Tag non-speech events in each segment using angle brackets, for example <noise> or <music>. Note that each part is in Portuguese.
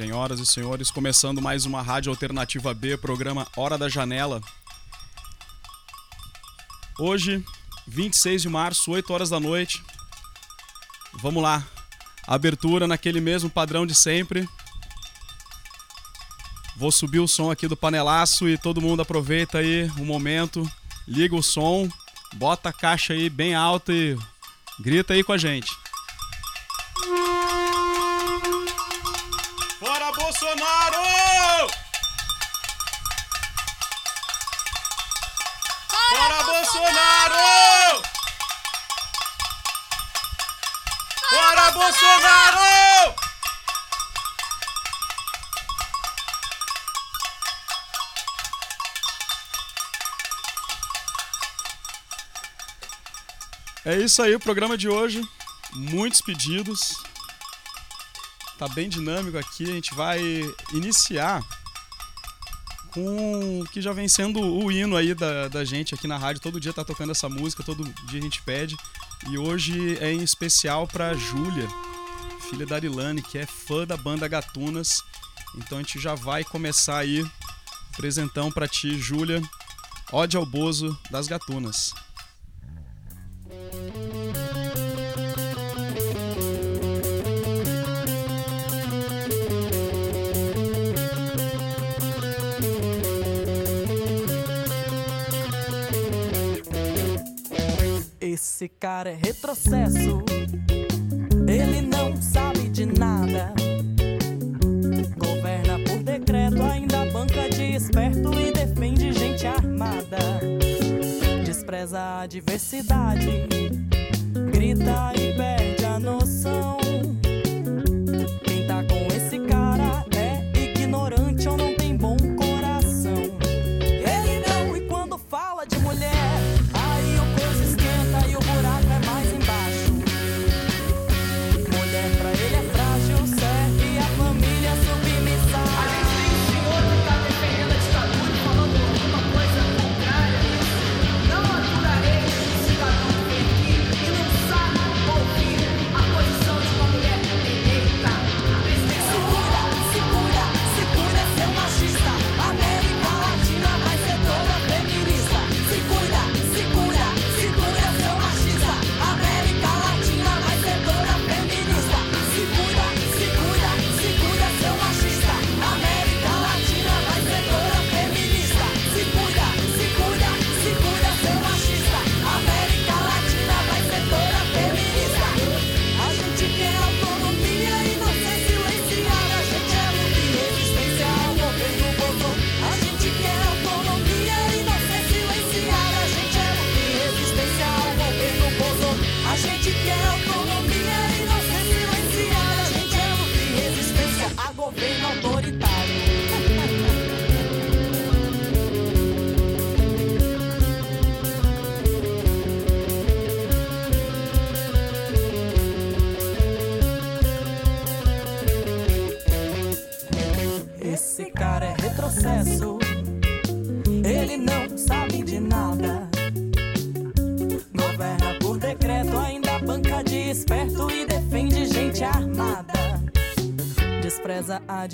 Senhoras e senhores, começando mais uma Rádio Alternativa B, programa Hora da Janela. Hoje, 26 de março, 8 horas da noite. Vamos lá. Abertura naquele mesmo padrão de sempre. Vou subir o som aqui do panelaço e todo mundo aproveita aí o momento, liga o som, bota a caixa aí bem alta e grita aí com a gente. É isso aí, o programa de hoje. Muitos pedidos. Tá bem dinâmico aqui. A gente vai iniciar com o que já vem sendo o hino aí da, da gente aqui na rádio. Todo dia tá tocando essa música, todo dia a gente pede. E hoje é em especial pra Júlia, filha da Arilane, que é fã da banda Gatunas. Então a gente já vai começar aí. Presentão pra ti, Júlia. Ode ao Bozo das Gatunas. Esse cara é retrocesso, ele não sabe de nada. Governa por decreto, ainda banca de esperto e defende gente armada. Despreza a diversidade, grita e perde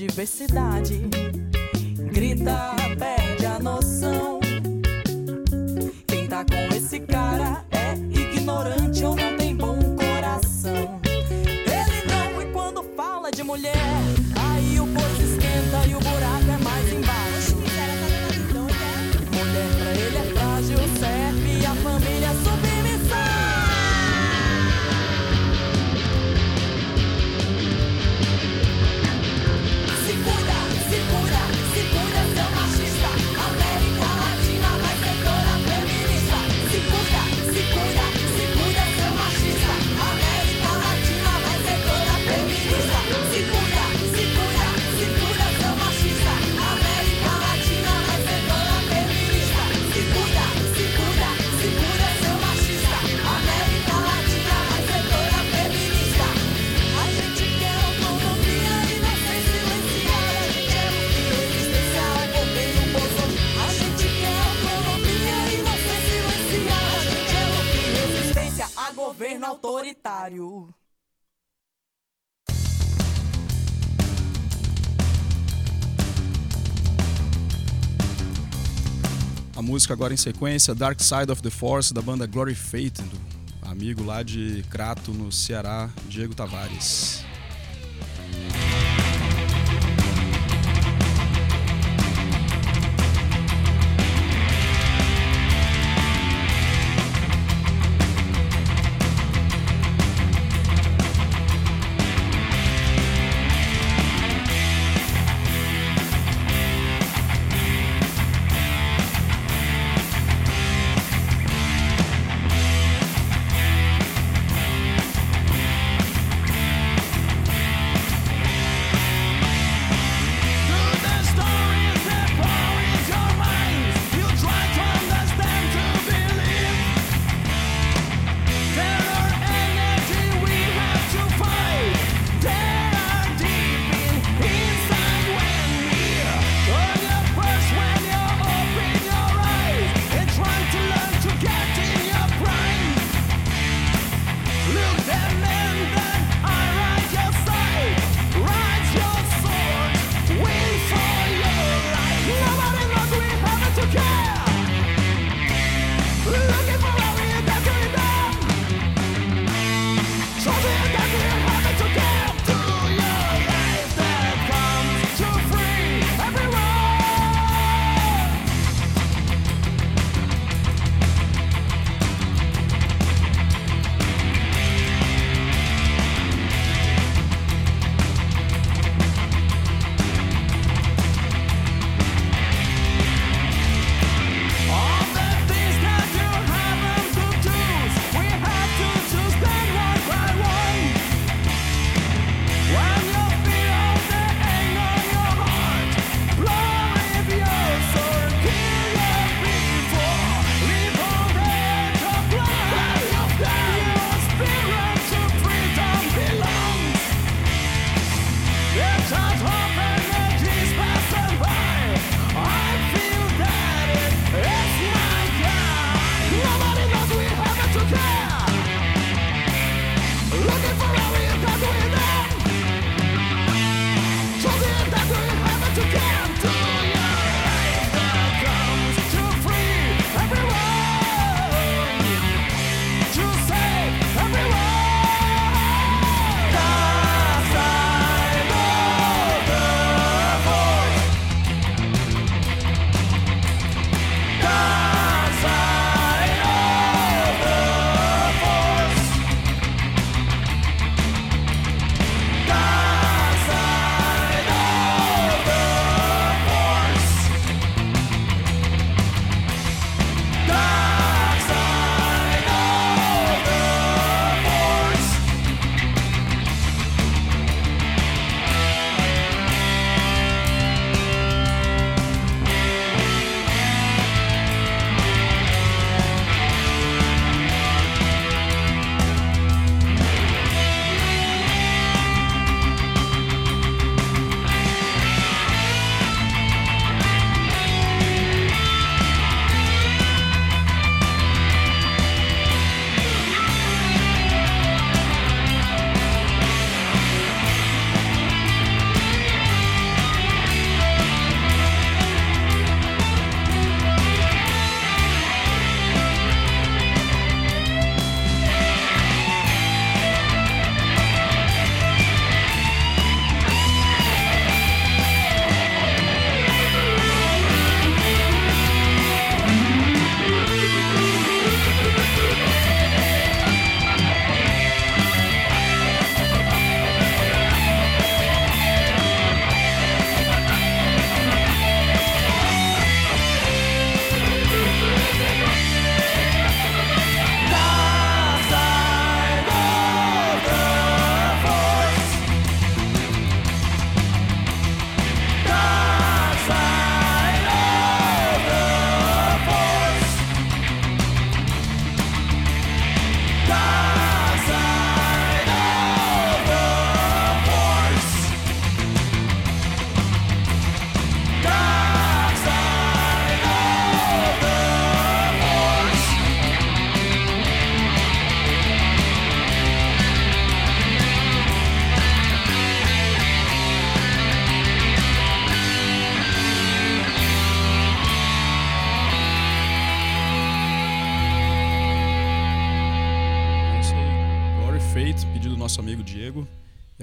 diversidade, música agora em sequência, Dark Side of the Force, da banda Glory Fate, do amigo lá de Crato, no Ceará, Diego Tavares.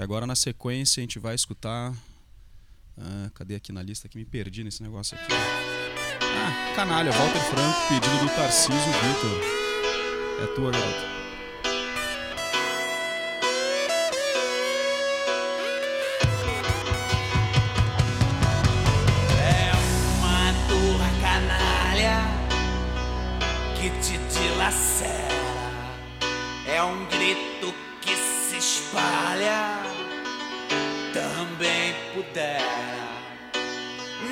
agora na sequência a gente vai escutar. Ah, cadê aqui na lista? Que me perdi nesse negócio aqui. Ah, canalha, Walter Franco, pedido do Tarcísio Vitor. É tua, garoto. É que te dilacera. É um grito que se espalha.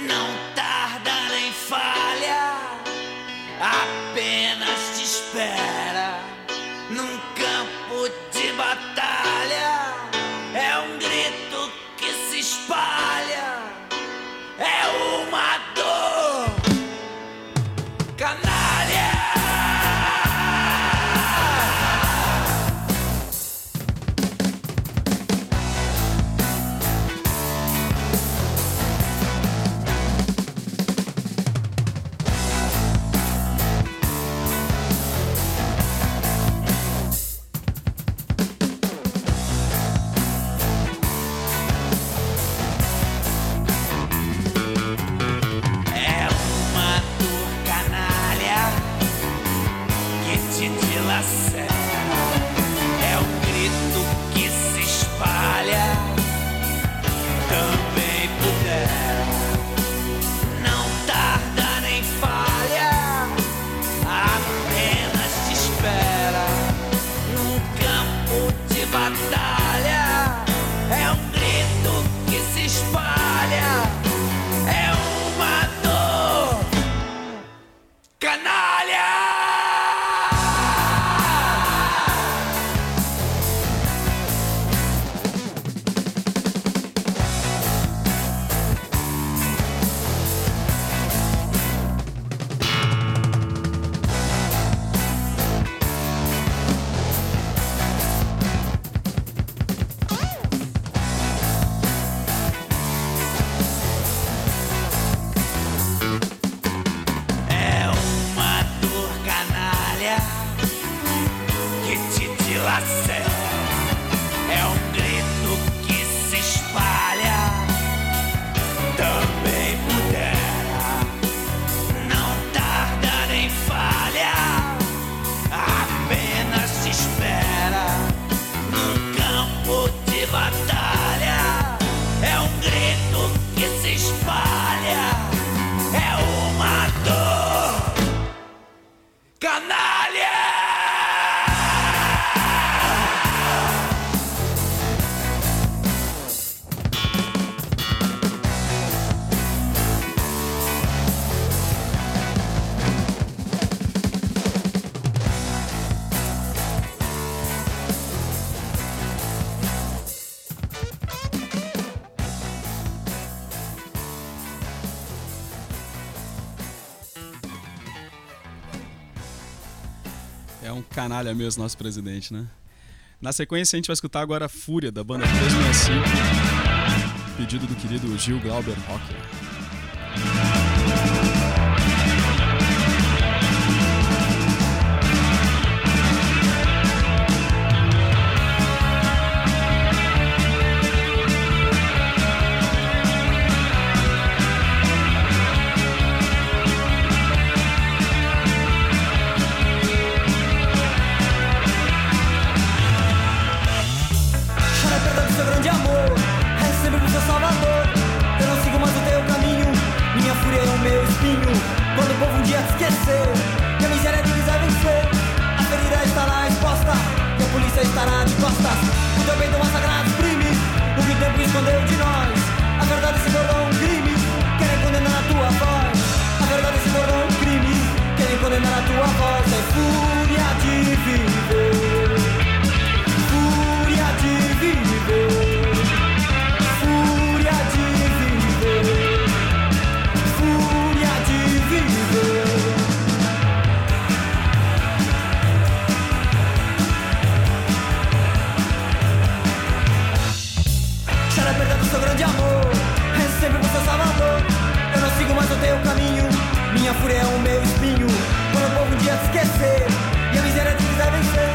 Não tarda nem faz. canalha mesmo, nosso presidente, né? Na sequência, a gente vai escutar agora a Fúria, da banda 365, pedido do querido Gil Glauber Rocker. é o meu espinho. Quando o povo um dia se esquecer e a miséria te quiser vencer,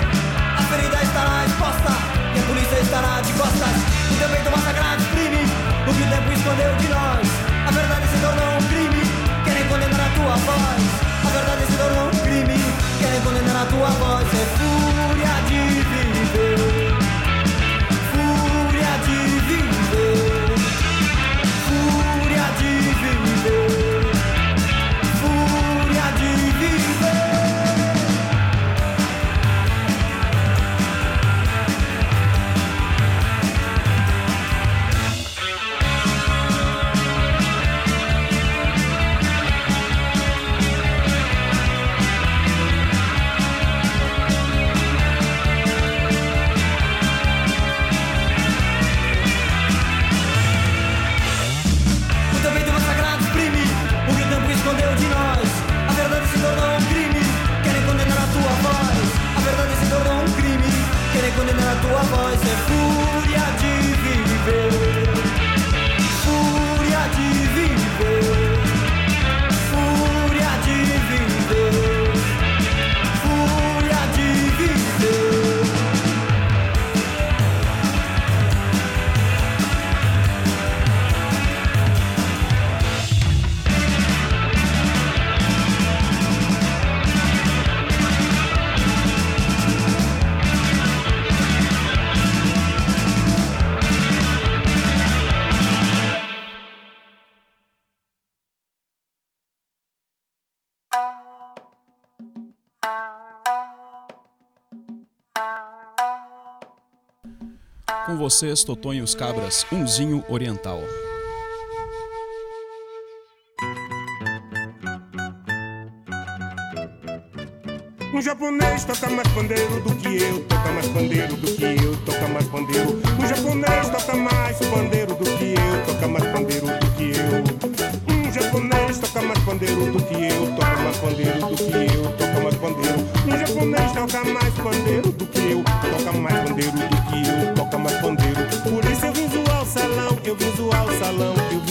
a ferida estará exposta e a polícia estará de costas. E também do massacrado crime, o que o tempo escondeu de nós. A verdade se tornou um crime, querem condenar a tua voz. A verdade se tornou um crime, querem condenar a tua voz. É fúria de viver. Com vocês, Totonho e os Cabras, Unzinho Oriental. Um japonês toca mais pandeiro do que eu, toca mais pandeiro do que eu, toca mais pandeiro. Um japonês toca mais pandeiro do que eu, toca mais pandeiro do que eu. Um japonês toca mais pandeiro do que eu, toca mais pandeiro do que eu, toca mais pandeiro. Um japonês toca mais pandeiro do que eu, toca mais pandeiro do que eu, zoar o salão, eu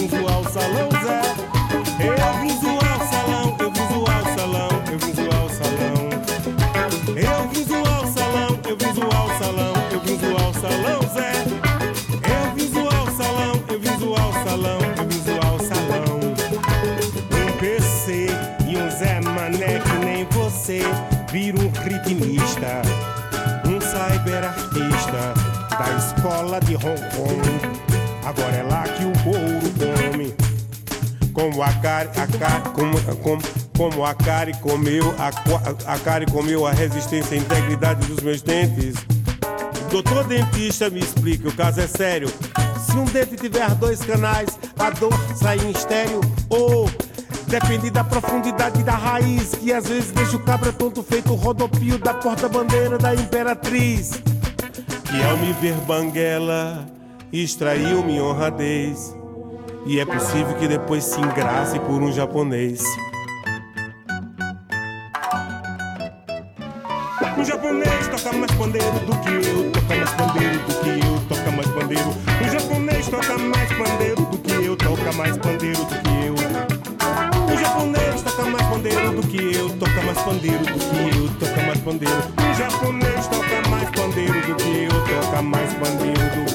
Como, como, como a Cari comeu, a, a Cari comeu a resistência e a integridade dos meus dentes. Doutor dentista, me explica, o caso é sério. Se um dente tiver dois canais, a dor sai em estéreo. Ou depende da profundidade da raiz, que às vezes deixa o cabra tonto feito rodopio da porta-bandeira da imperatriz. Que ao me ver banguela, extraiu minha honradez. E é possível que depois se engrace por um japonês. Um japonês toca mais pandeiro do que eu, toca mais pandeiro do que eu, toca mais pandeiro. Um japonês toca mais pandeiro do que eu, toca mais pandeiro do que eu. Um japonês toca mais pandeiro do que eu, toca mais pandeiro do que eu, toca mais pandeiro. Um japonês toca mais pandeiro do que eu, toca mais pandeiro do que eu.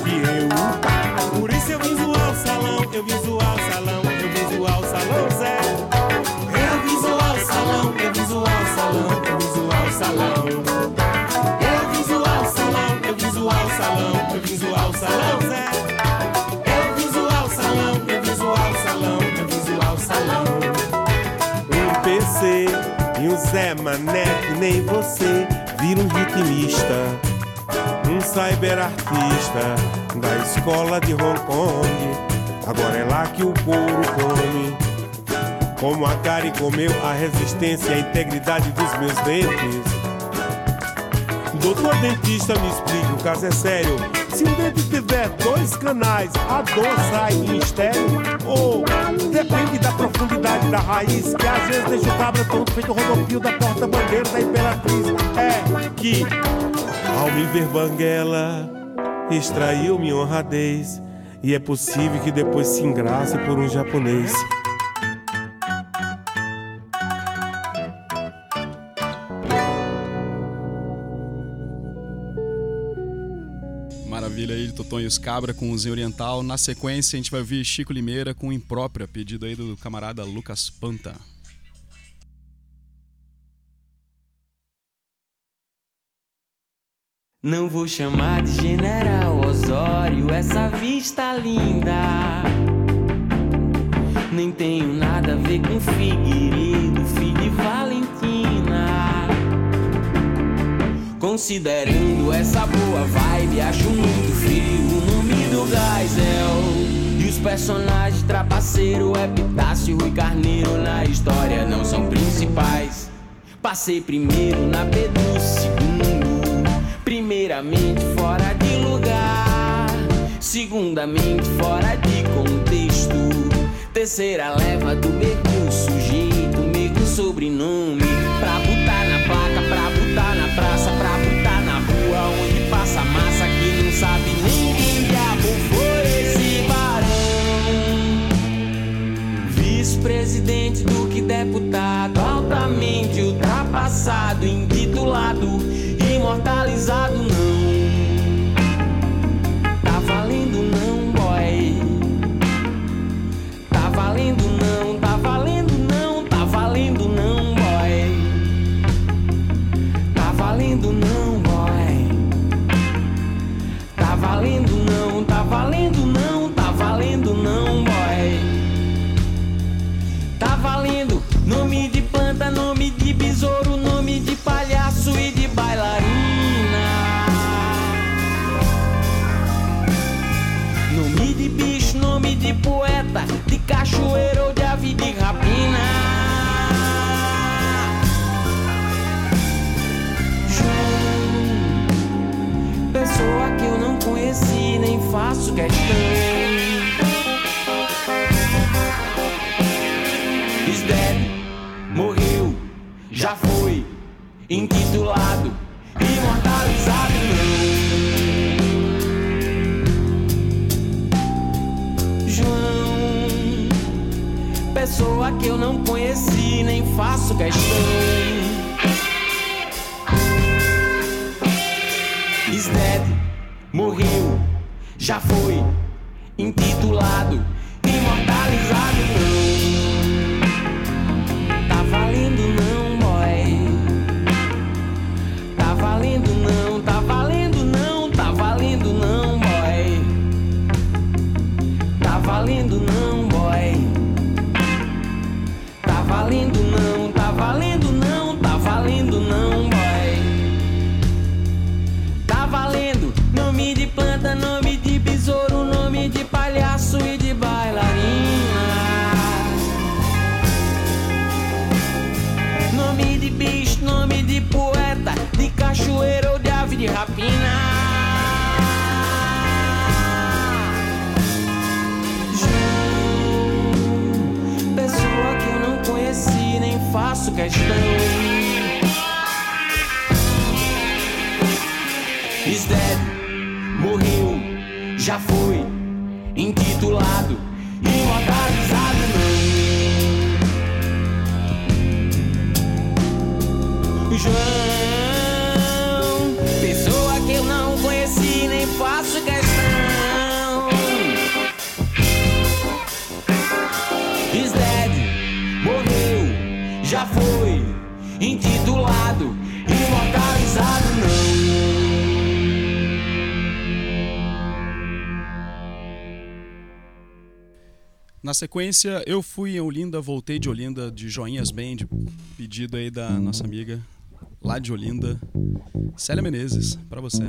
Zé que nem você vira um ritmista. Um cyberartista da escola de Hong Kong. Agora é lá que o couro come. Como a Kari comeu a resistência e a integridade dos meus dentes. Doutor dentista, me explica, o caso é sério. Se um dente tiver dois canais, a dor sai em estéreo. Ou depende da profundidade da raiz, que às vezes deixa o cabra tonto feito o rodopio da porta-bandeira da imperatriz. É que, ao me ver banguela, extraiu minha honradez. E é possível que depois se engrace por um japonês. Maravilha aí de Totonho e os Cabra com o Zinho Oriental. Na sequência, a gente vai ouvir Chico Limeira com Imprópria, pedido aí do camarada Lucas Panta. Não vou chamar de General Osório essa vista linda. Nem tenho nada a ver com Figueiredo, filho Valentina. Considerando essa boa vibe, acho muito o nome do Gaisel. E os personagens trapaceiro, Epitácio e Carneiro na história não são principais. Passei primeiro na Pedro segundo, primeiramente fora de lugar, segundamente fora de contexto, terceira leva do mesmo sujeito, mesmo sobrenome, pra botar na placa, pra botar na praça, pra botar na rua onde passa massa que não sabe Vice-presidente do que deputado, altamente ultrapassado, intitulado, cachoeiro ou de ave de rapina. João, pessoa que eu não conheci, nem faço questão. Is morreu, já foi, intitulado, que eu não conheci, nem faço questão. Is dead, morreu, já foi, intitulado, questão. Is dead, morreu, já foi, intitulado, imortalizado não. João, do e localizado não. Na sequência, eu fui em Olinda, voltei de Olinda, de Joinhas Band, pedido aí da nossa amiga lá de Olinda, Célia Menezes, para você.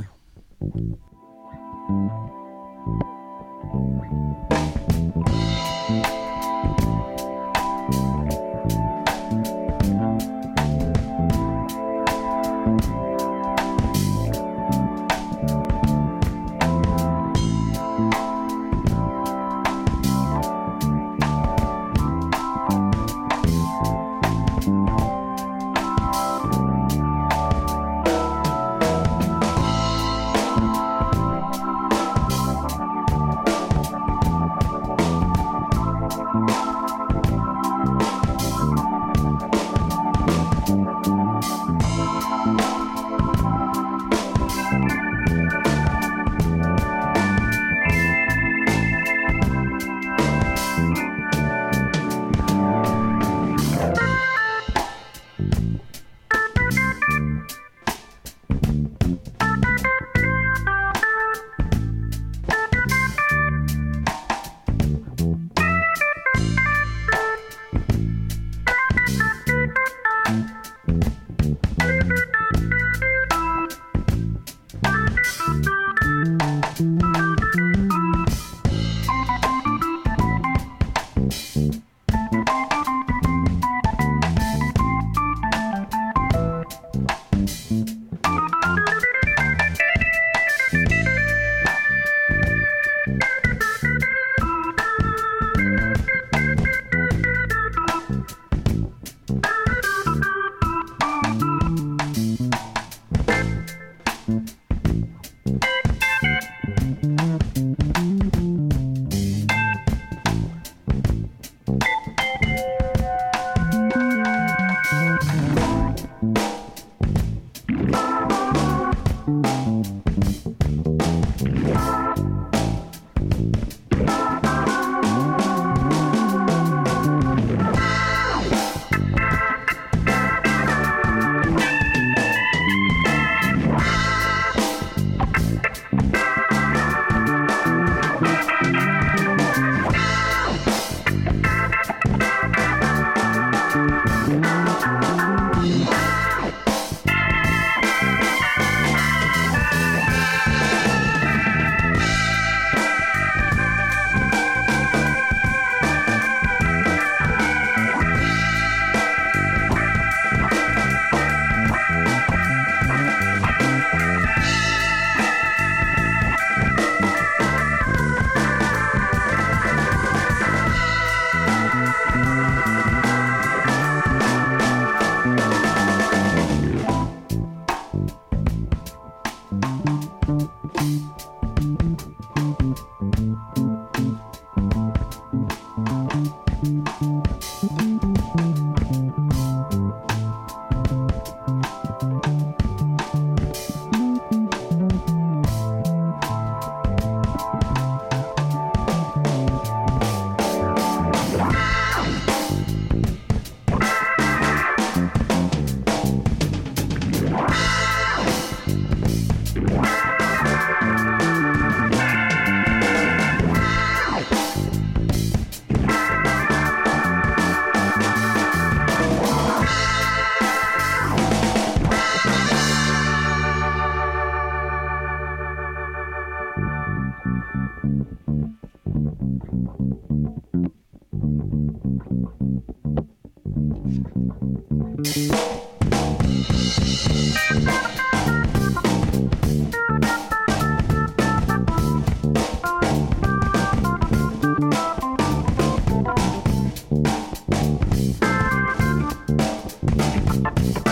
De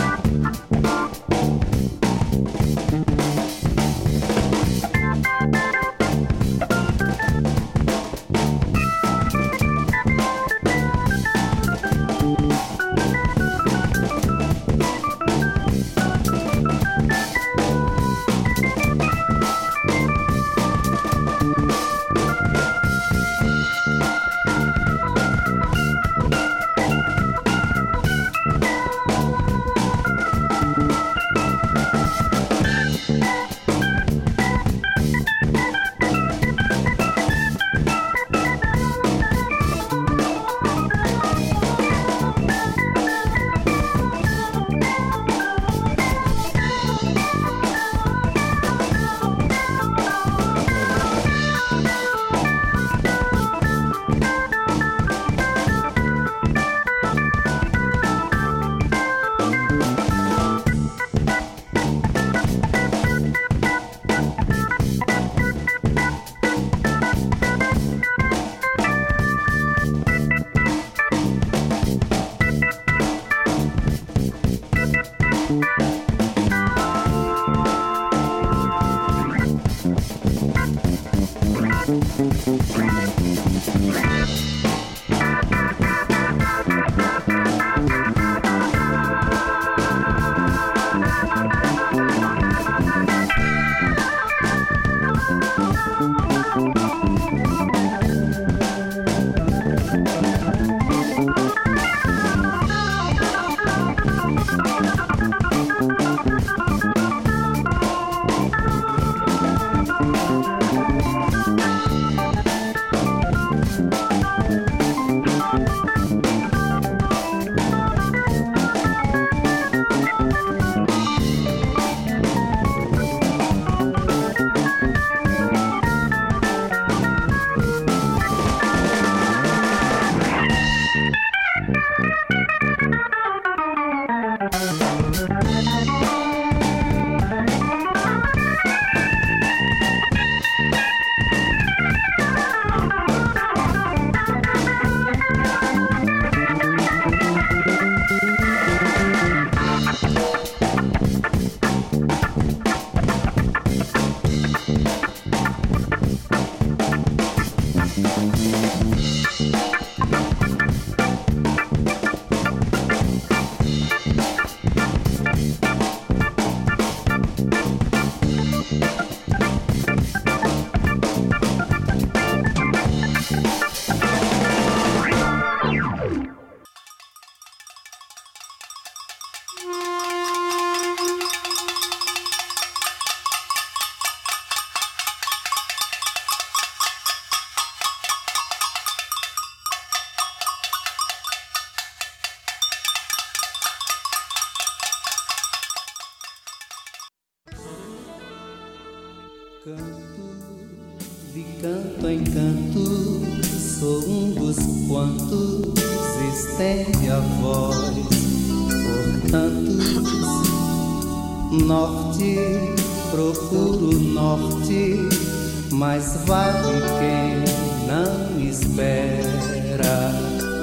mas vale quem não espera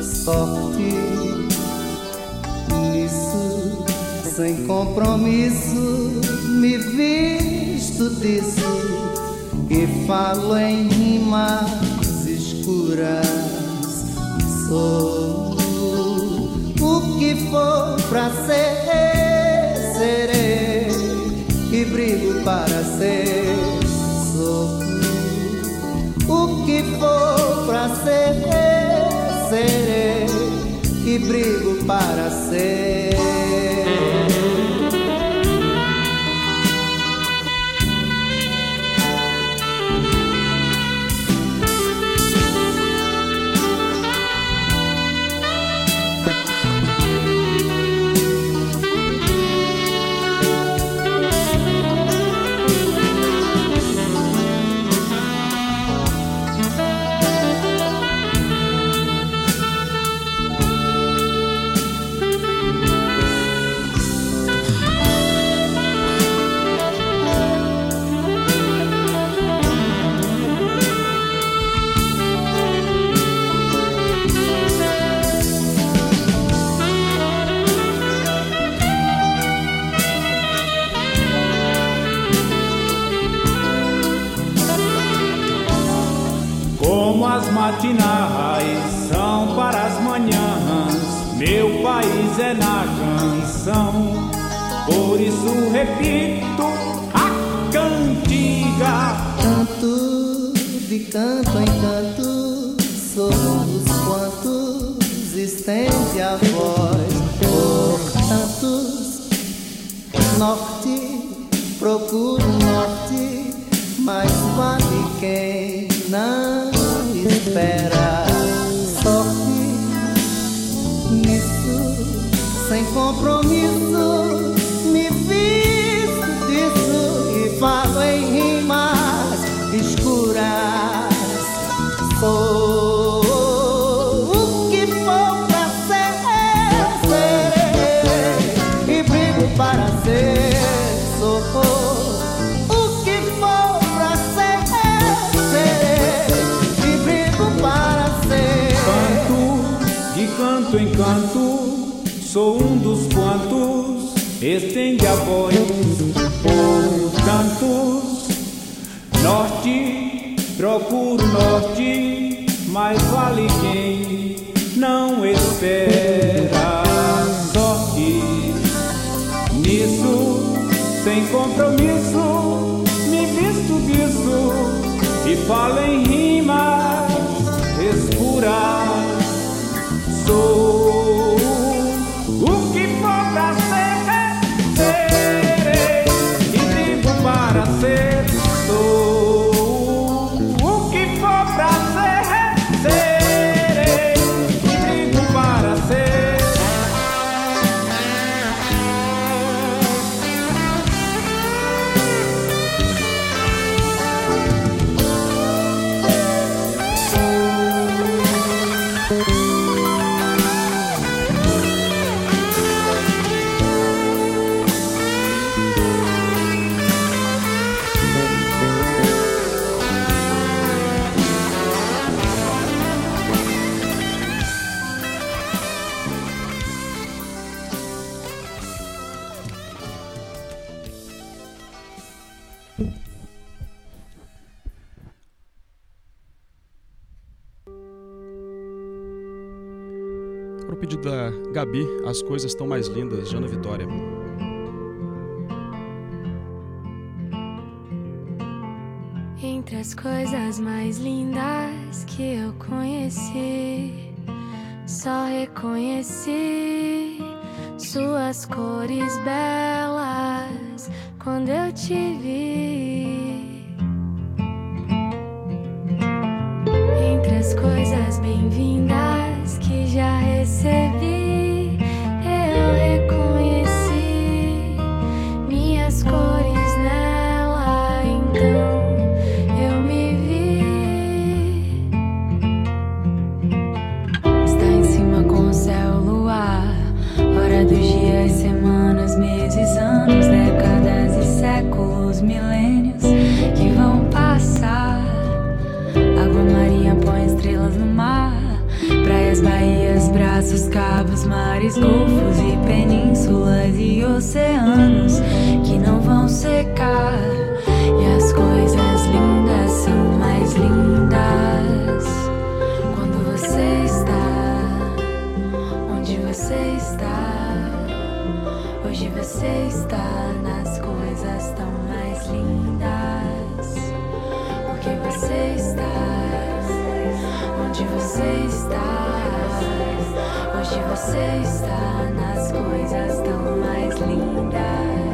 sorte. Nisso, sem compromisso, me visto disso e falo em rimas escuras. Sou o que for pra ser, serei e brigo para ser. Que for pra ser, serei e brigo para ser. País é na canção. Por isso repito a cantiga. Canto de canto em canto, somos quantos estende a voz. Por tantos, norte, procuro norte, mas vale quem não espera. Sem compromisso, sou um dos quantos estende a voz por tantos. Norte, procuro norte, mas vale quem não espera sorte. Nisso, sem compromisso, me visto disso e falo em rimas Gabi, as coisas estão mais lindas, Jana Vitória. Entre as coisas mais lindas que eu conheci, só reconheci suas cores belas quando eu te vi. Entre as coisas bem-vindas que já recebi, Baías, braços, cabos, mares, golfos e penínsulas e oceanos que não vão secar. E as coisas lindas são mais lindas quando você está onde você está. Hoje você está nas coisas tão mais lindas. Porque você está você está. Hoje você está nas coisas tão mais lindas.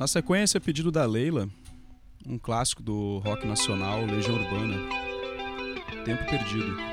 Na sequência, é pedido da Leila, um clássico do rock nacional, Legião Urbana, Tempo Perdido.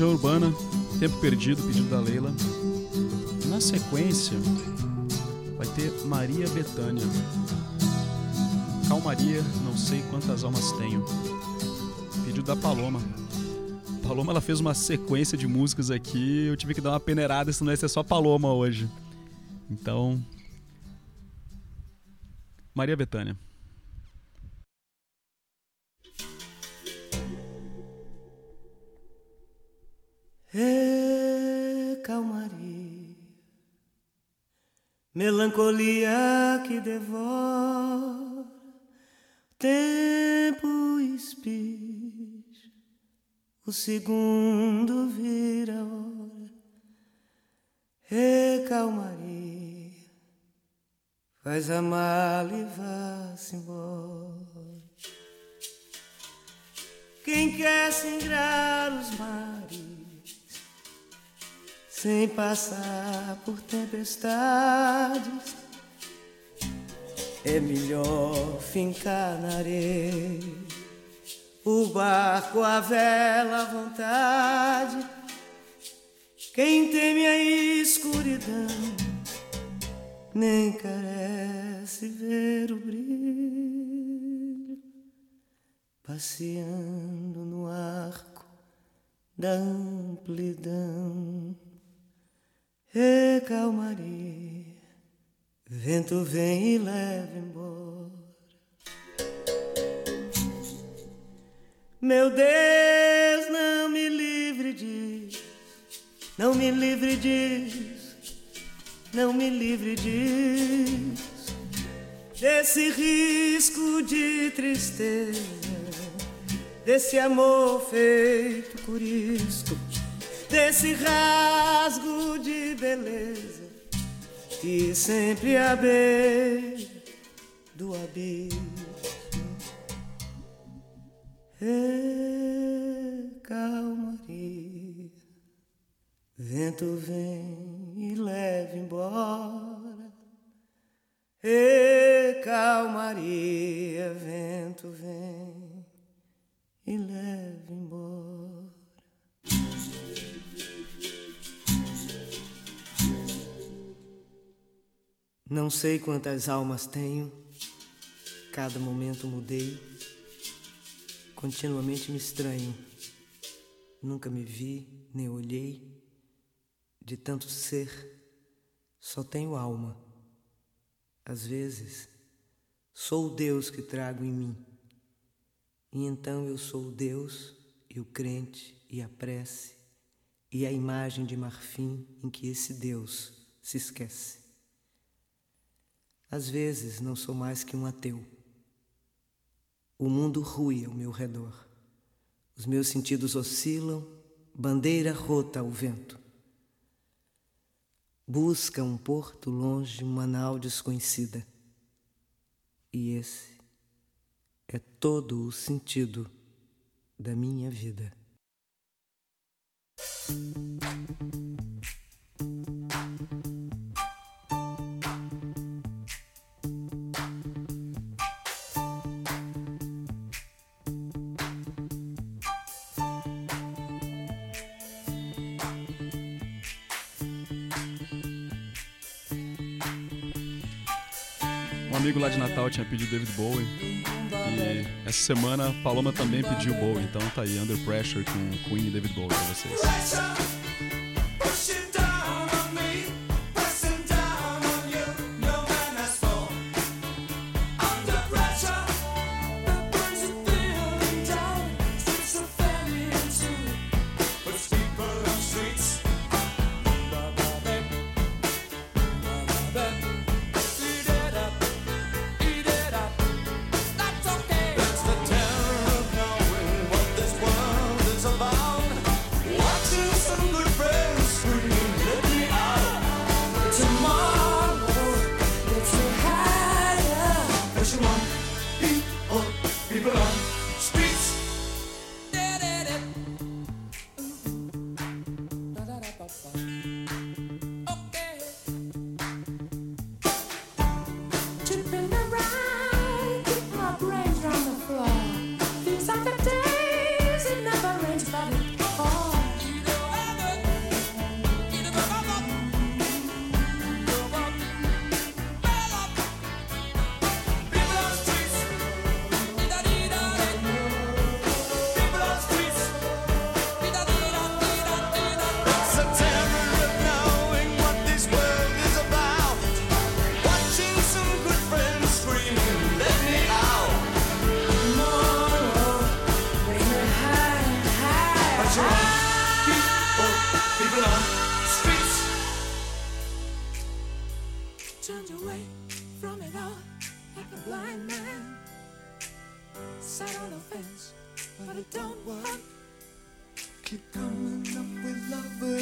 Legião Urbana, Tempo Perdido, pedido da Leila. Na sequência, vai ter Maria Bethânia. Calmaria, não sei quantas almas tenho. Pedido da Paloma. Paloma ela fez uma sequência de músicas aqui, eu tive que dar uma peneirada, senão ia ser só Paloma hoje. Então. Maria Bethânia. Calmaria, melancolia que devora. Tempo espis, o segundo vira hora. É calmaria, faz a mala e vá-se embora. Quem quer singrar os mares sem passar por tempestades. É melhor fincar na areia, o barco, a vela à vontade. Quem teme a escuridão, nem carece ver o brilho, passeando no arco da amplidão. E calmaria, vento vem e leva embora. Meu Deus, não me livre disso, não me livre disso, não me livre disso, desse risco de tristeza, desse amor feito por isco desse rasgo de beleza que sempre beira do abismo é calmaria. Vento vem e leva embora. E calmaria, vento vem e leva embora. Não sei quantas almas tenho, cada momento mudei, continuamente me estranho. Nunca me vi, nem olhei, de tanto ser, só tenho alma. Às vezes, sou o Deus que trago em mim, e então eu sou o Deus e o crente e a prece e a imagem de marfim em que esse Deus se esquece. Às vezes não sou mais que um ateu. O mundo rui ao meu redor. Os meus sentidos oscilam, bandeira rota ao vento. Busca um porto longe, uma nau desconhecida. E esse é todo o sentido da minha vida. Natal tinha pedido David Bowie. E essa semana Paloma também pediu Bowie. Então tá aí, Under Pressure com Queen e David Bowie pra vocês.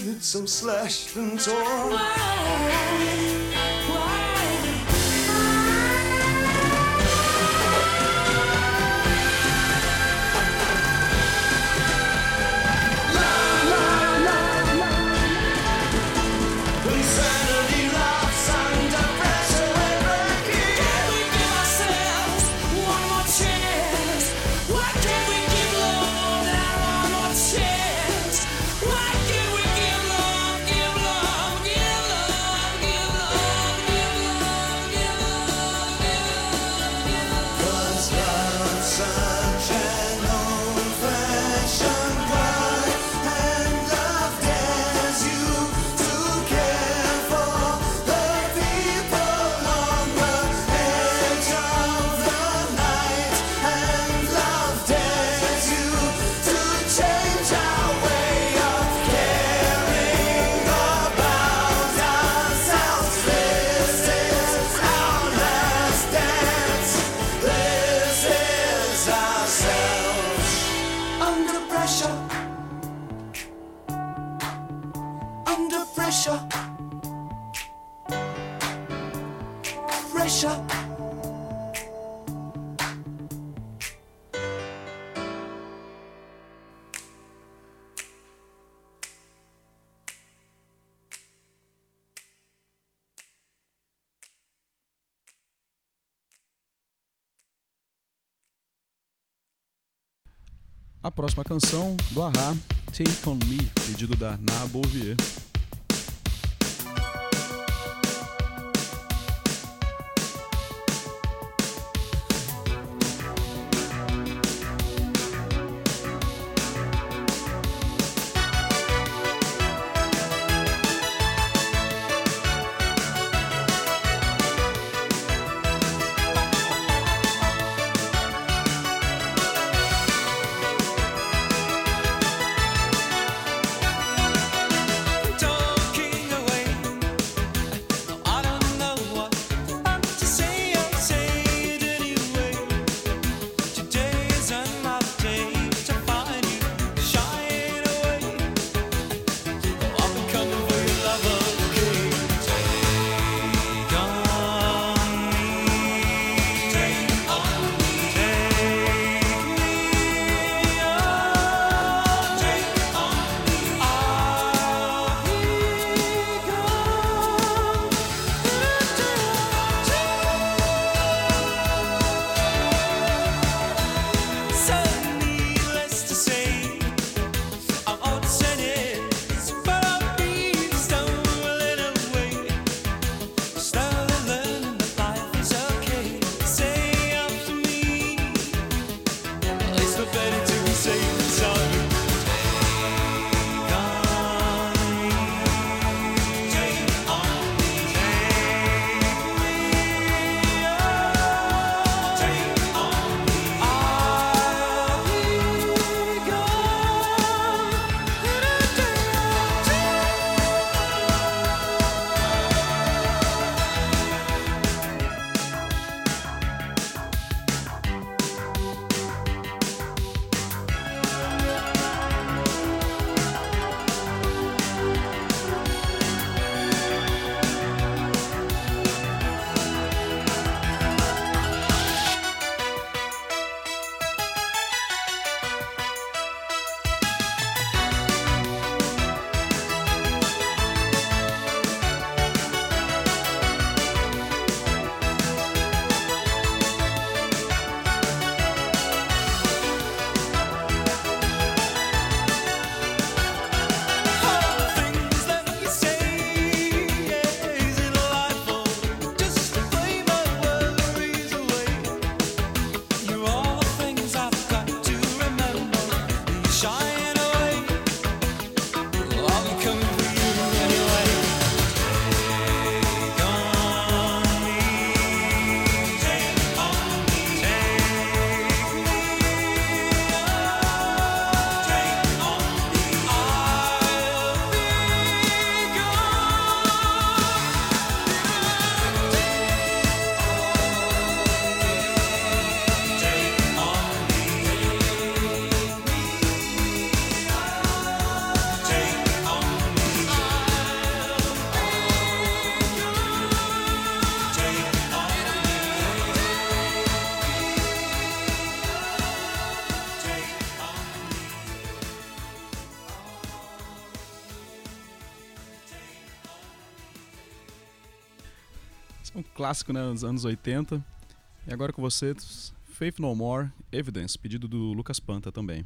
that's so slashed and torn. Whoa. próxima canção do Ahá, Take On Me, pedido da Nabouvier. clássico, né, dos anos 80. E agora com você, Faith No More, Evidence, pedido do Lucas Panta também.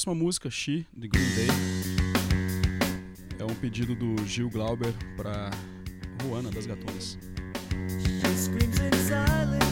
próxima música, She, de Green Day. É um pedido do Gil Glauber para Ruana das Gatonas. She screams in silence.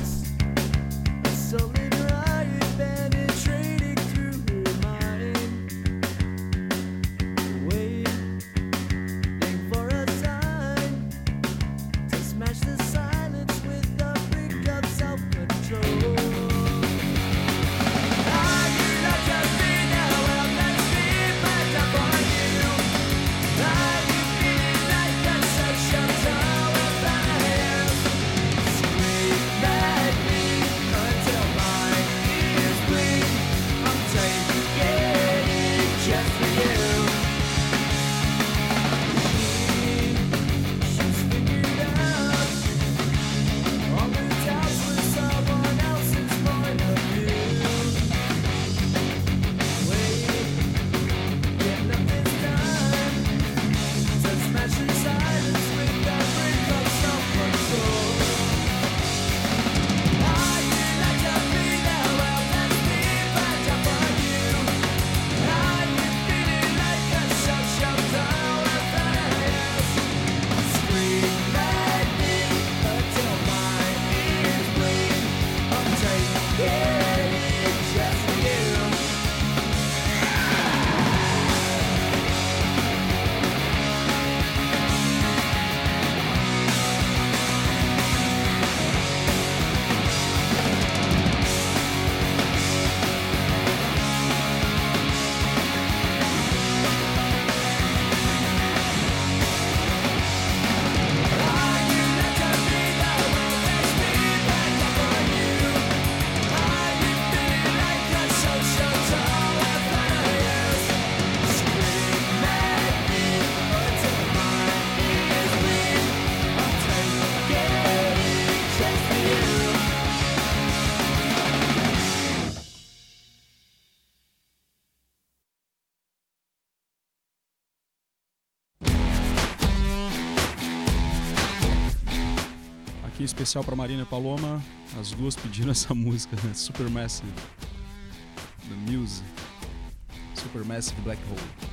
especial para Marina e Paloma. As duas pediram <laughs> essa música, né? Supermassive. The Music. Supermassive Black Hole.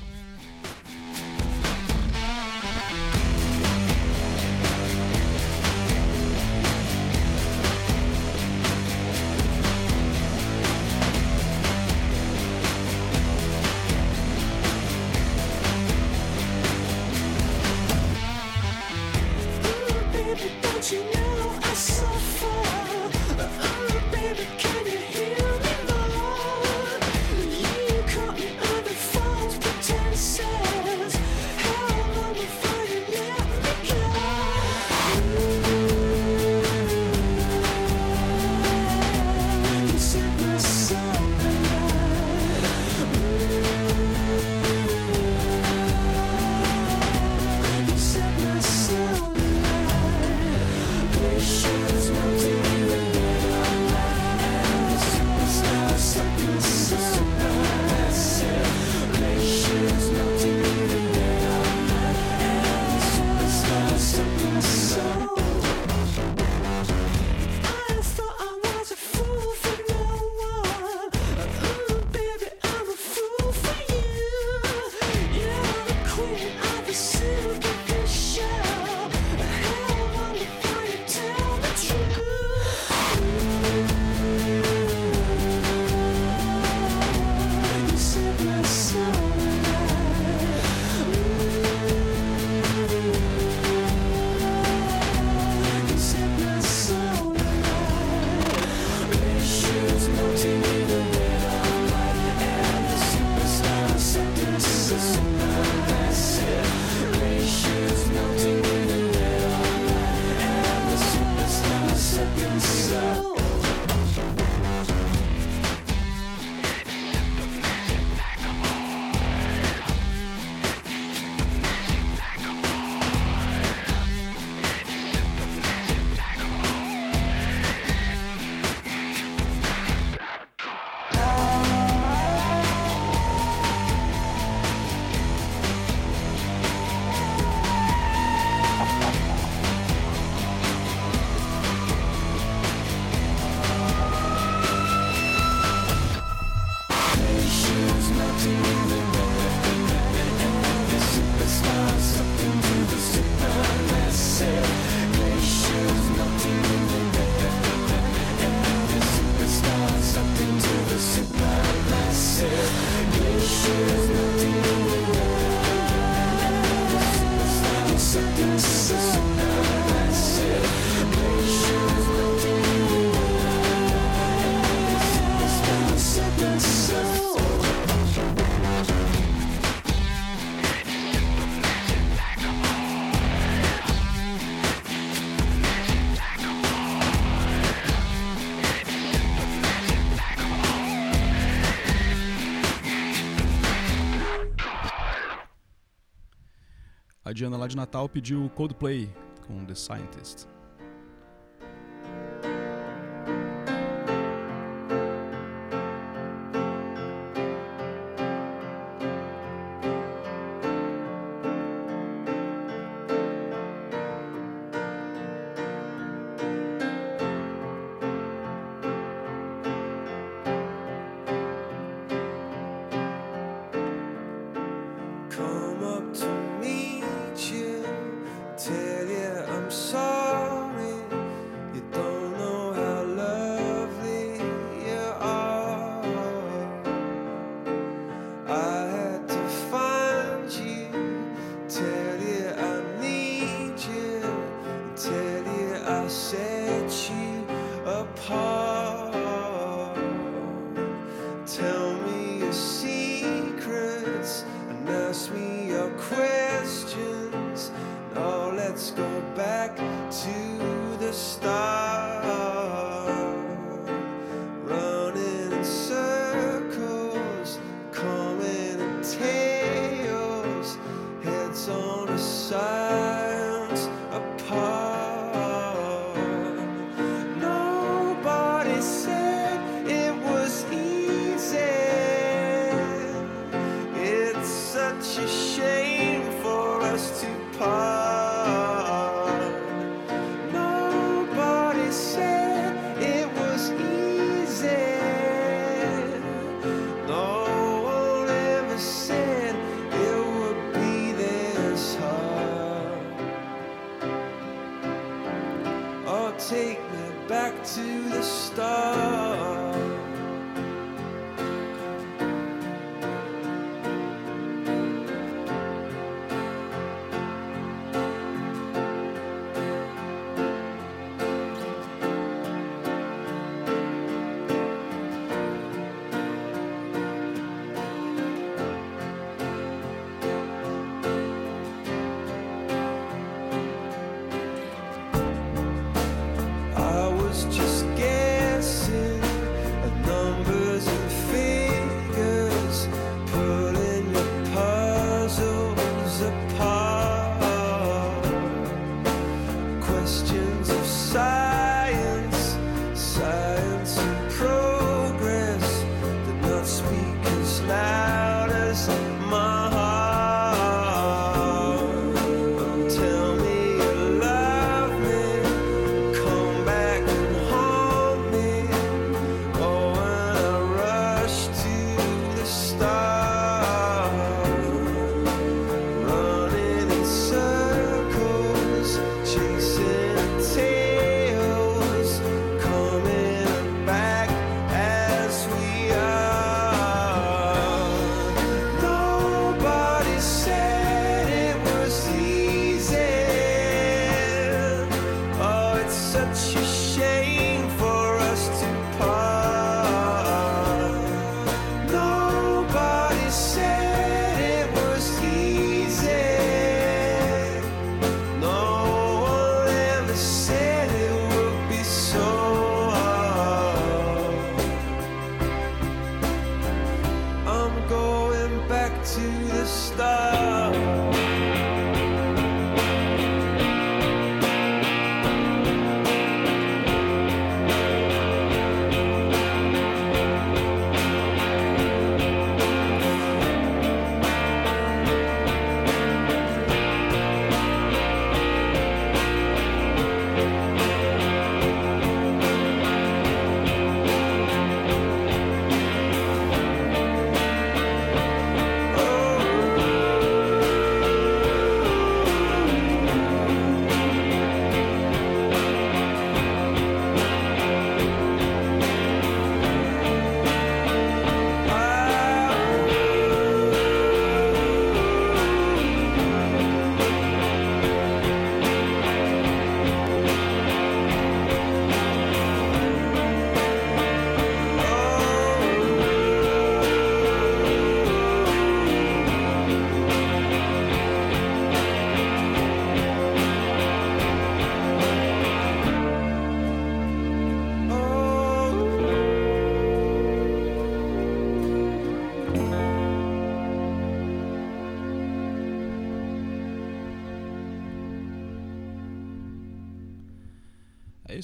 a Diana lá de Natal pediu Coldplay com The Scientist.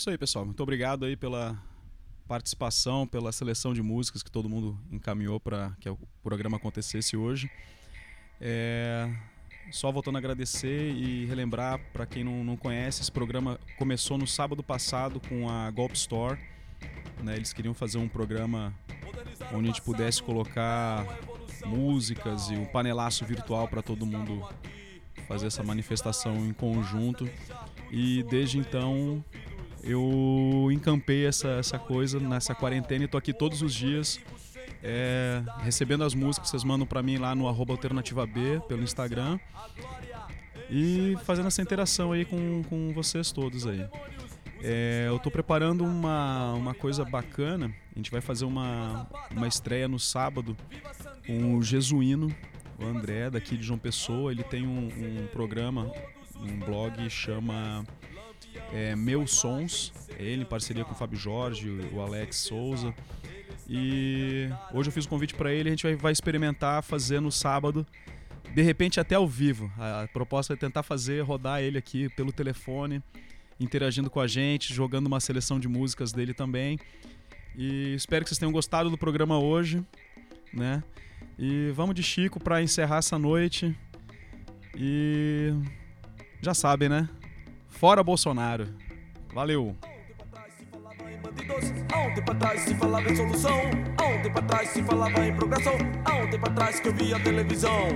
Isso aí, pessoal. Muito obrigado aí pela participação, pela seleção de músicas que todo mundo encaminhou para que o programa acontecesse hoje. É, Só voltando a agradecer e relembrar para quem não, não conhece, esse programa começou no sábado passado com a Golp Store. né? Eles queriam fazer um programa onde a gente pudesse colocar músicas e um panelaço virtual para todo mundo fazer essa manifestação em conjunto. E desde então eu encampei essa, essa coisa nessa quarentena e tô aqui todos os dias é, recebendo as músicas vocês mandam para mim lá no arroba alternativa B pelo Instagram e fazendo essa interação aí com, com vocês todos aí. É, eu tô preparando uma, uma coisa bacana. A gente vai fazer uma, uma estreia no sábado com o Jesuíno, o André, daqui de João Pessoa. Ele tem um, um programa, um blog chama é, Meus Sons. É Ele em parceria com o Fábio Jorge, o Alex Souza. E hoje eu fiz o convite para ele. A gente vai, vai experimentar fazer no sábado de repente até ao vivo. A, a proposta é tentar fazer, rodar ele aqui pelo telefone, interagindo com a gente, jogando uma seleção de músicas dele também. E espero que vocês tenham gostado do programa hoje, né? E vamos de Chico para encerrar essa noite. E já sabem, né? Fora Bolsonaro. Valeu. Há um tempo atrás se falava em solução. Há um tempo atrás se falava em progressão. Há um tempo atrás que eu via televisão.